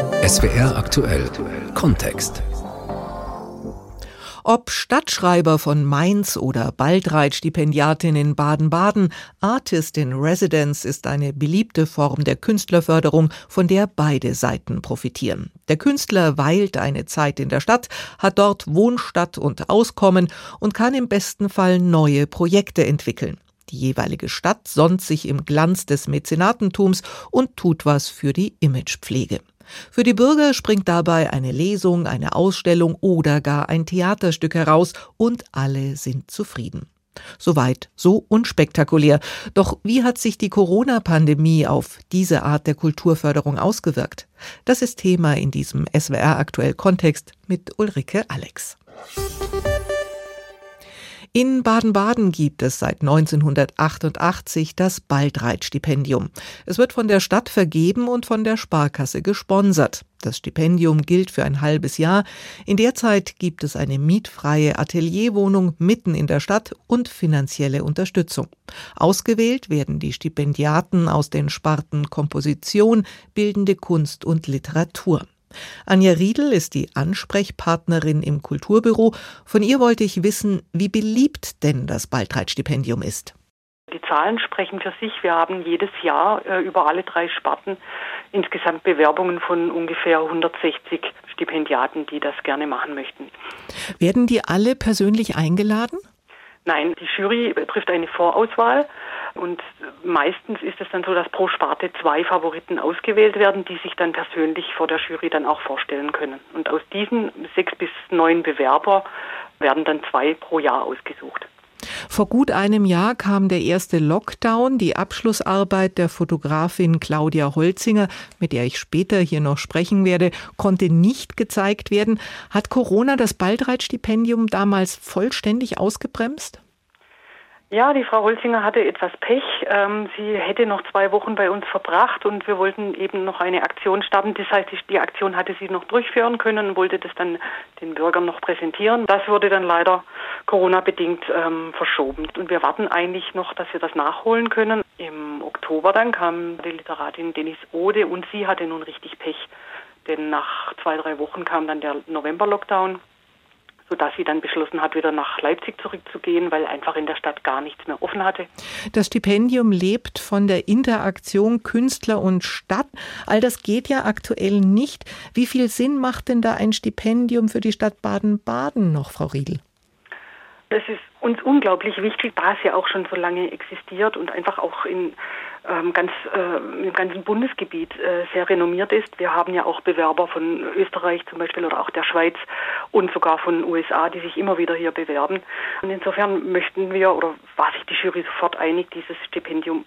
SWR aktuell Kontext. Ob Stadtschreiber von Mainz oder Baldreit-Stipendiatin in Baden-Baden, Artist in Residence ist eine beliebte Form der Künstlerförderung, von der beide Seiten profitieren. Der Künstler weilt eine Zeit in der Stadt, hat dort Wohnstatt und Auskommen und kann im besten Fall neue Projekte entwickeln. Die jeweilige Stadt sonnt sich im Glanz des Mäzenatentums und tut was für die Imagepflege. Für die Bürger springt dabei eine Lesung, eine Ausstellung oder gar ein Theaterstück heraus und alle sind zufrieden. Soweit so unspektakulär. Doch wie hat sich die Corona-Pandemie auf diese Art der Kulturförderung ausgewirkt? Das ist Thema in diesem SWR aktuell Kontext mit Ulrike Alex. In Baden-Baden gibt es seit 1988 das Baldreit-Stipendium. Es wird von der Stadt vergeben und von der Sparkasse gesponsert. Das Stipendium gilt für ein halbes Jahr. In der Zeit gibt es eine mietfreie Atelierwohnung mitten in der Stadt und finanzielle Unterstützung. Ausgewählt werden die Stipendiaten aus den Sparten Komposition, bildende Kunst und Literatur. Anja Riedel ist die Ansprechpartnerin im Kulturbüro. Von ihr wollte ich wissen, wie beliebt denn das Baldreit-Stipendium ist. Die Zahlen sprechen für sich. Wir haben jedes Jahr äh, über alle drei Sparten insgesamt Bewerbungen von ungefähr 160 Stipendiaten, die das gerne machen möchten. Werden die alle persönlich eingeladen? Nein, die Jury trifft eine Vorauswahl und meistens ist es dann so, dass pro Sparte zwei Favoriten ausgewählt werden, die sich dann persönlich vor der Jury dann auch vorstellen können. Und aus diesen sechs bis neun Bewerber werden dann zwei pro Jahr ausgesucht. Vor gut einem Jahr kam der erste Lockdown. Die Abschlussarbeit der Fotografin Claudia Holzinger, mit der ich später hier noch sprechen werde, konnte nicht gezeigt werden. Hat Corona das Baldreit-Stipendium damals vollständig ausgebremst? Ja, die Frau Holzinger hatte etwas Pech. Ähm, sie hätte noch zwei Wochen bei uns verbracht und wir wollten eben noch eine Aktion starten. Das heißt, die Aktion hatte sie noch durchführen können und wollte das dann den Bürgern noch präsentieren. Das wurde dann leider Corona-bedingt ähm, verschoben. Und wir warten eigentlich noch, dass wir das nachholen können. Im Oktober dann kam die Literatin Denise Ode und sie hatte nun richtig Pech. Denn nach zwei, drei Wochen kam dann der November-Lockdown sodass sie dann beschlossen hat, wieder nach Leipzig zurückzugehen, weil einfach in der Stadt gar nichts mehr offen hatte. Das Stipendium lebt von der Interaktion Künstler und Stadt. All das geht ja aktuell nicht. Wie viel Sinn macht denn da ein Stipendium für die Stadt Baden-Baden noch, Frau Riedel? Das ist uns unglaublich wichtig, da es ja auch schon so lange existiert und einfach auch in ähm, ganz äh, im ganzen Bundesgebiet äh, sehr renommiert ist. Wir haben ja auch Bewerber von Österreich zum Beispiel oder auch der Schweiz und sogar von USA, die sich immer wieder hier bewerben. Und insofern möchten wir oder war sich die Jury sofort einig, dieses Stipendium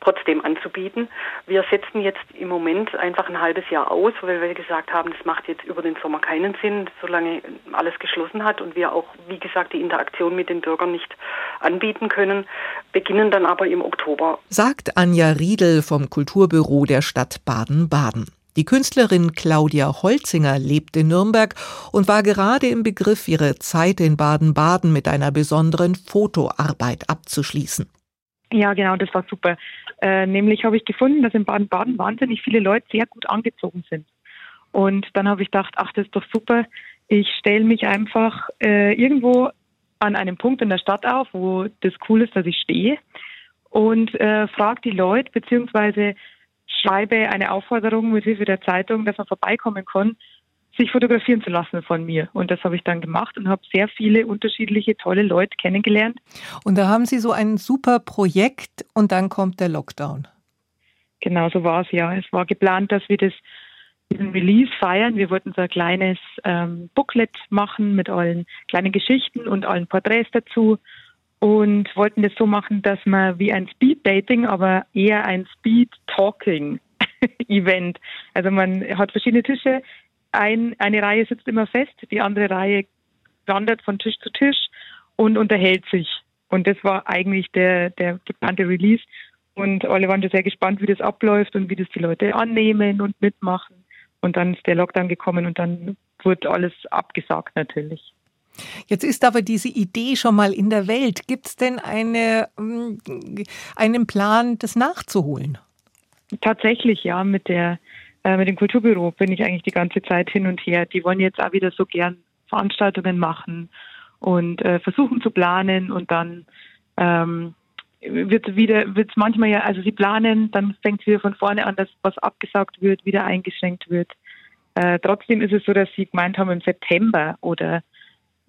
trotzdem anzubieten. Wir setzen jetzt im Moment einfach ein halbes Jahr aus, weil wir gesagt haben, das macht jetzt über den Sommer keinen Sinn, solange alles geschlossen hat und wir auch, wie gesagt, die Interaktion mit den Bürgern nicht anbieten können, beginnen dann aber im Oktober. Sagt Anja Riedel vom Kulturbüro der Stadt Baden-Baden. Die Künstlerin Claudia Holzinger lebt in Nürnberg und war gerade im Begriff, ihre Zeit in Baden-Baden mit einer besonderen Fotoarbeit abzuschließen. Ja, genau, das war super. Äh, nämlich habe ich gefunden, dass in Baden-Baden wahnsinnig viele Leute sehr gut angezogen sind. Und dann habe ich gedacht, ach, das ist doch super. Ich stelle mich einfach äh, irgendwo an einem Punkt in der Stadt auf, wo das cool ist, dass ich stehe und äh, frage die Leute beziehungsweise schreibe eine Aufforderung mit Hilfe der Zeitung, dass man vorbeikommen kann sich fotografieren zu lassen von mir. Und das habe ich dann gemacht und habe sehr viele unterschiedliche tolle Leute kennengelernt. Und da haben Sie so ein super Projekt und dann kommt der Lockdown. Genau so war es ja. Es war geplant, dass wir das diesen Release feiern. Wir wollten so ein kleines ähm, Booklet machen mit allen kleinen Geschichten und allen Porträts dazu und wollten das so machen, dass man wie ein Speed Dating, aber eher ein Speed Talking Event. Also man hat verschiedene Tische, ein, eine Reihe sitzt immer fest, die andere Reihe wandert von Tisch zu Tisch und unterhält sich. Und das war eigentlich der, der geplante Release. Und alle waren sehr gespannt, wie das abläuft und wie das die Leute annehmen und mitmachen. Und dann ist der Lockdown gekommen und dann wurde alles abgesagt natürlich. Jetzt ist aber diese Idee schon mal in der Welt. Gibt es denn eine, mm, einen Plan, das nachzuholen? Tatsächlich ja, mit der Äh, mit dem Kulturbüro bin ich eigentlich die ganze Zeit hin und her. Die wollen jetzt auch wieder so gern Veranstaltungen machen und äh, versuchen zu planen und dann ähm, wird wieder wird manchmal ja also sie planen dann fängt es wieder von vorne an dass was abgesagt wird wieder eingeschränkt wird. Äh, trotzdem ist es so dass sie gemeint haben im September oder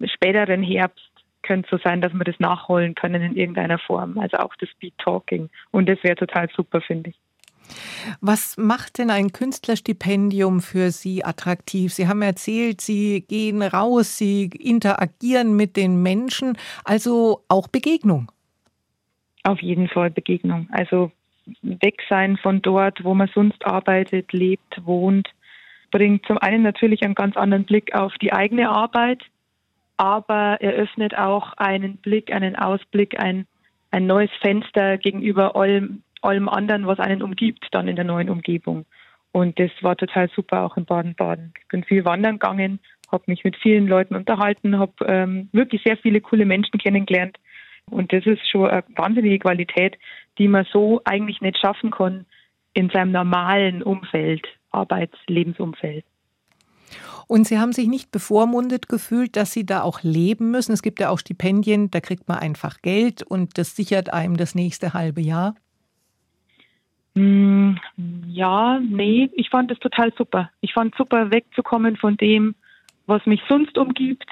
späteren Herbst könnte so sein dass wir das nachholen können in irgendeiner Form. Also auch das Speed Talking. Und das wäre total super finde ich was macht denn ein Künstlerstipendium für Sie attraktiv? Sie haben erzählt, Sie gehen raus, Sie interagieren mit den Menschen, also auch Begegnung. Auf jeden Fall Begegnung. Also weg sein von dort, wo man sonst arbeitet, lebt, wohnt, bringt zum einen natürlich einen ganz anderen Blick auf die eigene Arbeit, aber eröffnet auch einen Blick, einen Ausblick, ein, ein neues Fenster gegenüber allem, allem anderen, was einen umgibt, dann in der neuen Umgebung. Und das war total super auch in Baden-Baden. Ich bin viel wandern gegangen, habe mich mit vielen Leuten unterhalten, habe ähm, wirklich sehr viele coole Menschen kennengelernt und das ist schon eine wahnsinnige Qualität, die man so eigentlich nicht schaffen kann in seinem normalen Umfeld, Arbeits-, Lebensumfeld. Und Sie haben sich nicht bevormundet gefühlt, dass Sie da auch leben müssen. Es gibt ja auch Stipendien, da kriegt man einfach Geld und das sichert einem das nächste halbe Jahr. Hm, ja, nee, ich fand es total super. Ich fand super, wegzukommen von dem, was mich sonst umgibt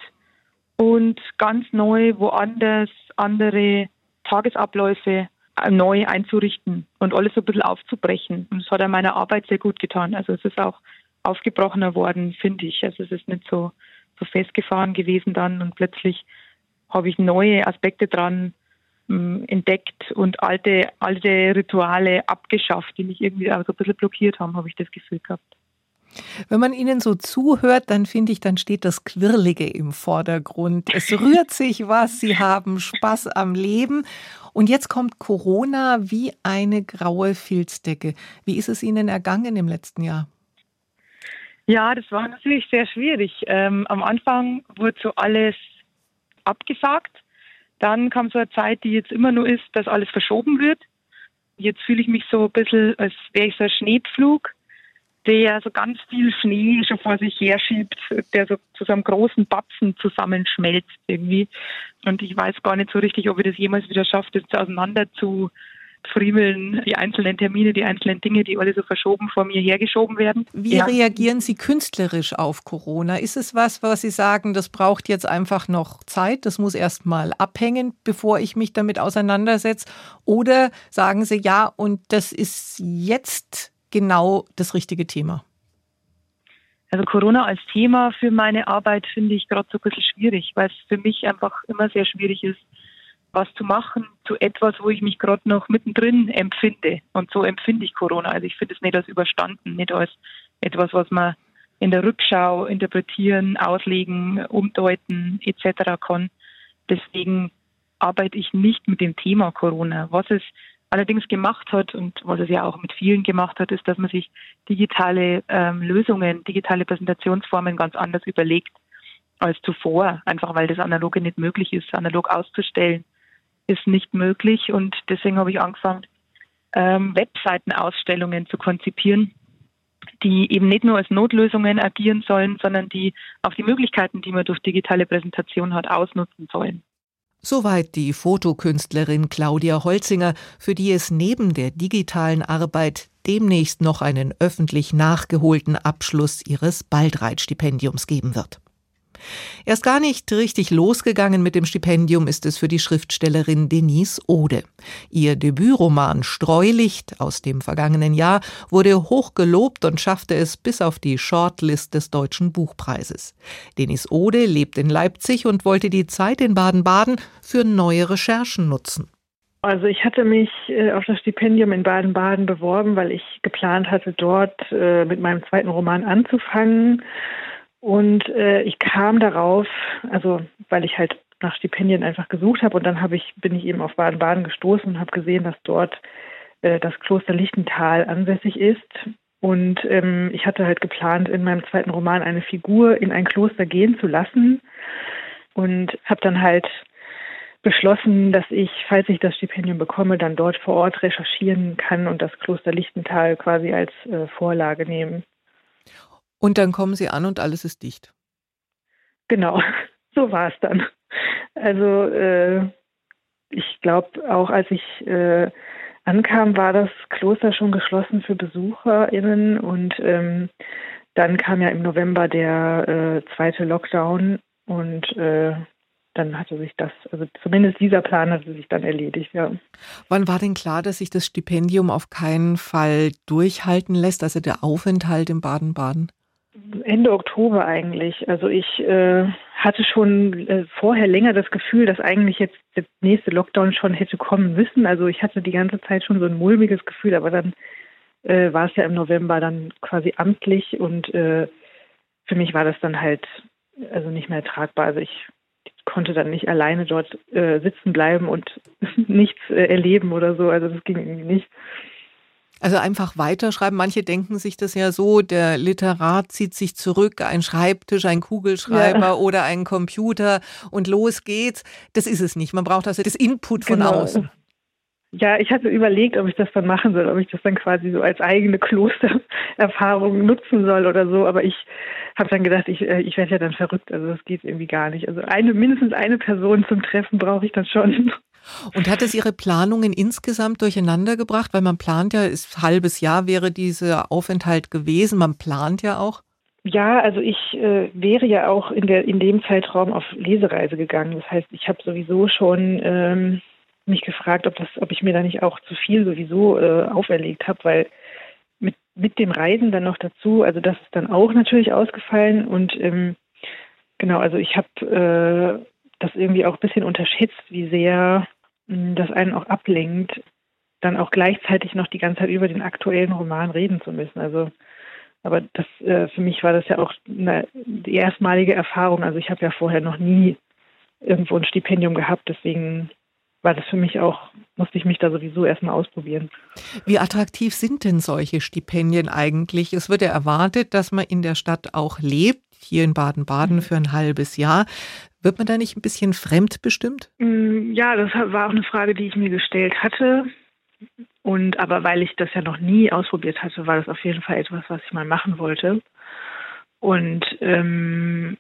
und ganz neu woanders andere Tagesabläufe äh, neu einzurichten und alles so ein bisschen aufzubrechen. Und das hat er meiner Arbeit sehr gut getan. Also es ist auch aufgebrochener worden, finde ich. Also es ist nicht so, so festgefahren gewesen dann und plötzlich habe ich neue Aspekte dran entdeckt und alte, alte Rituale abgeschafft, die mich irgendwie auch so ein bisschen blockiert haben, habe ich das Gefühl gehabt. Wenn man Ihnen so zuhört, dann finde ich, dann steht das Quirlige im Vordergrund. Es rührt sich was, Sie haben Spaß am Leben. Und jetzt kommt Corona wie eine graue Filzdecke. Wie ist es Ihnen ergangen im letzten Jahr? Ja, das war natürlich sehr schwierig. Ähm, am Anfang wurde so alles abgesagt. Dann kam so eine Zeit, die jetzt immer nur ist, dass alles verschoben wird. Jetzt fühle ich mich so ein bisschen, als wäre ich so ein Schneepflug der so ganz viel Schnee schon vor sich her schiebt, der so zu so einem großen Batzen zusammenschmelzt irgendwie. Und ich weiß gar nicht so richtig, ob ich das jemals wieder schaffe, das auseinander zu friemeln, die einzelnen Termine, die einzelnen Dinge, die alle so verschoben vor mir hergeschoben werden. Wie ja. reagieren Sie künstlerisch auf Corona? Ist es was, was Sie sagen, das braucht jetzt einfach noch Zeit, das muss erst mal abhängen, bevor ich mich damit auseinandersetze? Oder sagen Sie ja, und das ist jetzt genau das richtige Thema? Also Corona als Thema für meine Arbeit finde ich gerade so ein bisschen schwierig, weil es für mich einfach immer sehr schwierig ist, was zu machen zu etwas, wo ich mich gerade noch mittendrin empfinde. Und so empfinde ich Corona. Also ich finde es nicht als überstanden, nicht als etwas, was man in der Rückschau interpretieren, auslegen, umdeuten etc. kann. Deswegen arbeite ich nicht mit dem Thema Corona. Was es allerdings gemacht hat und was es ja auch mit vielen gemacht hat, ist, dass man sich digitale ähm, Lösungen, digitale Präsentationsformen ganz anders überlegt als zuvor, einfach weil das analoge nicht möglich ist. Analog auszustellen ist nicht möglich und deswegen habe ich angefangen, ähm, Webseitenausstellungen zu konzipieren, die eben nicht nur als Notlösungen agieren sollen, sondern die auch die Möglichkeiten, die man durch digitale Präsentation hat, ausnutzen sollen. Soweit die Fotokünstlerin Claudia Holzinger, für die es neben der digitalen Arbeit demnächst noch einen öffentlich nachgeholten Abschluss ihres Baldreit-Stipendiums geben wird. Erst gar nicht richtig losgegangen mit dem Stipendium ist es für die Schriftstellerin Denise Ode. Ihr Debütroman Streulicht aus dem vergangenen Jahr wurde hoch gelobt und schaffte es bis auf die Shortlist des Deutschen Buchpreises. Denise Ode lebt in Leipzig und wollte die Zeit in Baden-Baden für neue Recherchen nutzen. Also ich hatte mich äh, auf das Stipendium in Baden-Baden beworben, weil ich geplant hatte, dort äh, mit meinem zweiten Roman anzufangen. Und äh, ich kam darauf, also weil ich halt nach Stipendien einfach gesucht habe und dann habe ich bin ich eben auf Baden-Baden gestoßen und habe gesehen, dass dort äh, das Kloster Lichtental ansässig ist. Und ähm, ich hatte halt geplant, in meinem zweiten Roman eine Figur in ein Kloster gehen zu lassen und habe dann halt beschlossen, dass ich, falls ich das Stipendium bekomme, dann dort vor Ort recherchieren kann und das Kloster Lichtental quasi als äh, Vorlage nehmen. Und dann kommen Sie an und alles ist dicht. Genau, so war es dann. Also äh, ich glaube, auch als ich äh, ankam, war das Kloster schon geschlossen für BesucherInnen und ähm, dann kam ja im November der äh, zweite Lockdown und äh, dann hatte sich das, also zumindest dieser Plan hatte sich dann erledigt, ja. Wann war denn klar, dass sich das Stipendium auf keinen Fall durchhalten lässt, also der Aufenthalt in Baden-Baden? Ende Oktober eigentlich. Also ich äh, hatte schon äh, vorher länger das Gefühl, dass eigentlich jetzt der nächste Lockdown schon hätte kommen müssen. Also ich hatte die ganze Zeit schon so ein mulmiges Gefühl, aber dann äh, war es ja im November dann quasi amtlich und äh, für mich war das dann halt also nicht mehr tragbar. Also ich konnte dann nicht alleine dort äh, sitzen bleiben und nichts äh, erleben oder so. Also das ging irgendwie nicht. Also einfach weiterschreiben. Manche denken sich das ja so, der Literat zieht sich zurück, ein Schreibtisch, ein Kugelschreiber ja. oder ein Computer und los geht's. Das ist es nicht. Man braucht also das Input von genau. außen. Ja, ich hatte überlegt, ob ich das dann machen soll, ob ich das dann quasi so als eigene Klostererfahrung nutzen soll oder so. Aber ich habe dann gedacht, ich, äh, ich werde ja dann verrückt. Also das geht irgendwie gar nicht. Also eine, mindestens eine Person zum Treffen brauche ich dann schon. Und hat es Ihre Planungen insgesamt durcheinander gebracht? Weil man plant ja, ist halbes Jahr wäre dieser Aufenthalt gewesen. Man plant ja auch. Ja, also ich äh, wäre ja auch in, der, in dem Zeitraum auf Lesereise gegangen. Das heißt, ich habe sowieso schon ähm, mich gefragt, ob das, ob ich mir da nicht auch zu viel sowieso äh, auferlegt habe, weil mit, mit dem Reisen dann noch dazu, also das ist dann auch natürlich ausgefallen und ähm, genau, also ich habe äh, das irgendwie auch ein bisschen unterschätzt, wie sehr mh, hm, das einen auch ablenkt, dann auch gleichzeitig noch die ganze Zeit über den aktuellen Roman reden zu müssen. Also aber das äh, für mich war das ja auch eine, die erstmalige Erfahrung. Also ich habe ja vorher noch nie irgendwo ein Stipendium gehabt, deswegen war das für mich auch, musste ich mich da sowieso erstmal ausprobieren. Wie attraktiv sind denn solche Stipendien eigentlich? Es wird ja erwartet, dass man in der Stadt auch lebt, hier in Baden-Baden mhm. für ein halbes Jahr. Wird man da nicht ein bisschen fremdbestimmt? Mm, ja, das war auch eine Frage, die ich mir gestellt hatte. Und aber weil ich das ja noch nie ausprobiert hatte, war das auf jeden Fall etwas, was ich mal machen wollte. Und ähm,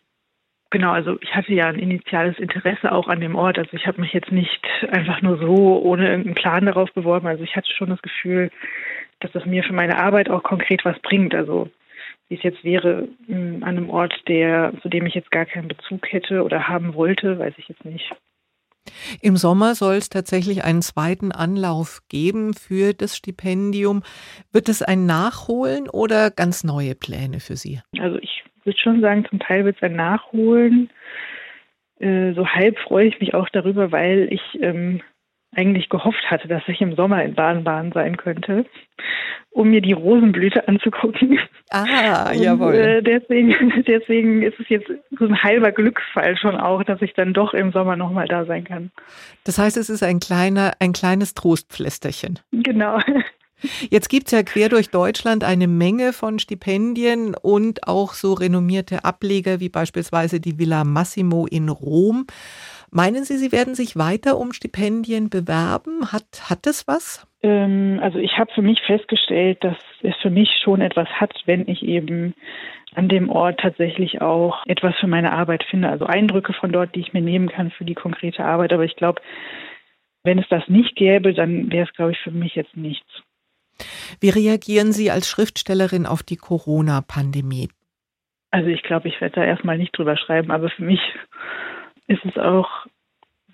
Genau, also ich hatte ja ein initiales Interesse auch an dem Ort. Also ich habe mich jetzt nicht einfach nur so ohne irgendeinen Plan darauf beworben. Also ich hatte schon das Gefühl, dass das mir für meine Arbeit auch konkret was bringt. Also wie es jetzt wäre hm, an einem Ort, der, zu dem ich jetzt gar keinen Bezug hätte oder haben wollte, weiß ich jetzt nicht. Im Sommer soll es tatsächlich einen zweiten Anlauf geben für das Stipendium. Wird es ein Nachholen oder ganz neue Pläne für Sie? Also ich würde schon sagen, zum Teil wird es ein Nachholen. Äh, so halb freue ich mich auch darüber, weil ich ähm, eigentlich gehofft hatte, dass ich im Sommer in Baden-Baden sein könnte, um mir die Rosenblüte anzugucken. Ah, Und, jawohl. Äh, deswegen, deswegen ist es jetzt so ein halber Glücksfall schon auch, dass ich dann doch im Sommer nochmal da sein kann. Das heißt, es ist ein kleiner, ein kleines Trostpflästerchen. Genau. Jetzt gibt es ja quer durch Deutschland eine Menge von Stipendien und auch so renommierte Ableger wie beispielsweise die Villa Massimo in Rom. Meinen Sie, Sie werden sich weiter um Stipendien bewerben? Hat, hat das was? Ähm, also ich habe für mich festgestellt, dass es für mich schon etwas hat, wenn ich eben an dem Ort tatsächlich auch etwas für meine Arbeit finde. Also Eindrücke von dort, die ich mir nehmen kann für die konkrete Arbeit. Aber ich glaube, wenn es das nicht gäbe, dann wäre es, glaube ich, für mich jetzt nichts. Wie reagieren Sie als Schriftstellerin auf die Corona-Pandemie? Also ich glaube, ich werde da erstmal nicht drüber schreiben, aber für mich ist es auch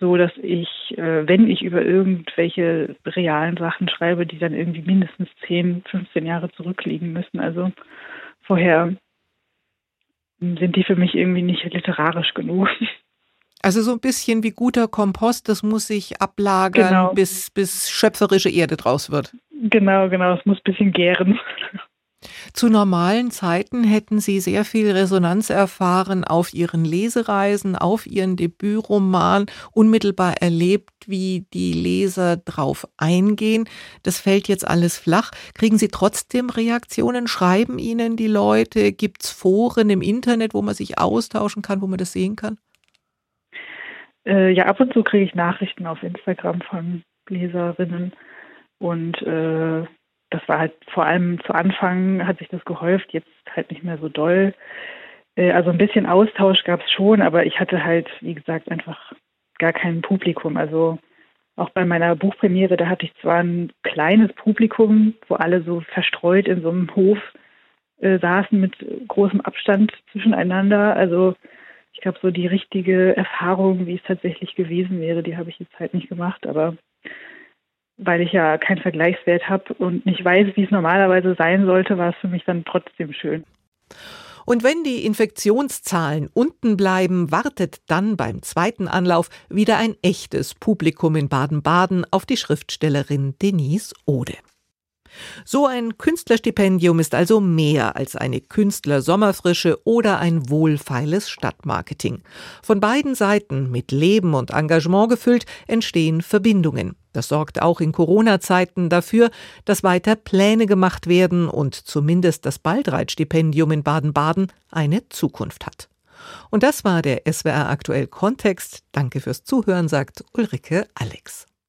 so, dass ich, äh, wenn ich über irgendwelche realen Sachen schreibe, die dann irgendwie mindestens 10, 15 Jahre zurückliegen müssen. Also vorher sind die für mich irgendwie nicht literarisch genug. Also so ein bisschen wie guter Kompost, das muss sich ablagern, genau. bis, bis schöpferische Erde draus wird. Genau, genau, es muss ein bisschen gären. Zu normalen Zeiten hätten Sie sehr viel Resonanz erfahren auf Ihren Lesereisen, auf Ihren Debütroman, unmittelbar erlebt, wie die Leser drauf eingehen. Das fällt jetzt alles flach. Kriegen Sie trotzdem Reaktionen? Schreiben Ihnen die Leute? Gibt es Foren im Internet, wo man sich austauschen kann, wo man das sehen kann? Äh, ja, ab und zu kriege ich Nachrichten auf Instagram von Leserinnen und äh, das war halt vor allem zu Anfang hat sich das gehäuft, jetzt halt nicht mehr so doll. Äh, also ein bisschen Austausch gab es schon, aber ich hatte halt, wie gesagt, einfach gar kein Publikum. Also auch bei meiner Buchpremiere, da hatte ich zwar ein kleines Publikum, wo alle so verstreut in so einem Hof äh, saßen mit großem Abstand zwischeneinander. Also ich glaube, so die richtige Erfahrung, wie es tatsächlich gewesen wäre, die habe ich jetzt halt nicht gemacht. Aber weil ich ja keinen Vergleichswert habe und nicht weiß, wie es normalerweise sein sollte, war es für mich dann trotzdem schön. Und wenn die Infektionszahlen unten bleiben, wartet dann beim zweiten Anlauf wieder ein echtes Publikum in Baden-Baden auf die Schriftstellerin Denise Ode. So ein Künstlerstipendium ist also mehr als eine Künstlersommerfrische oder ein wohlfeiles Stadtmarketing. Von beiden Seiten mit Leben und Engagement gefüllt entstehen Verbindungen. Das sorgt auch in Corona-Zeiten dafür, dass weiter Pläne gemacht werden und zumindest das Baldreit-Stipendium in Baden-Baden eine Zukunft hat. Und das war der SWR aktuell Kontext. Danke fürs Zuhören, sagt Ulrike Alex.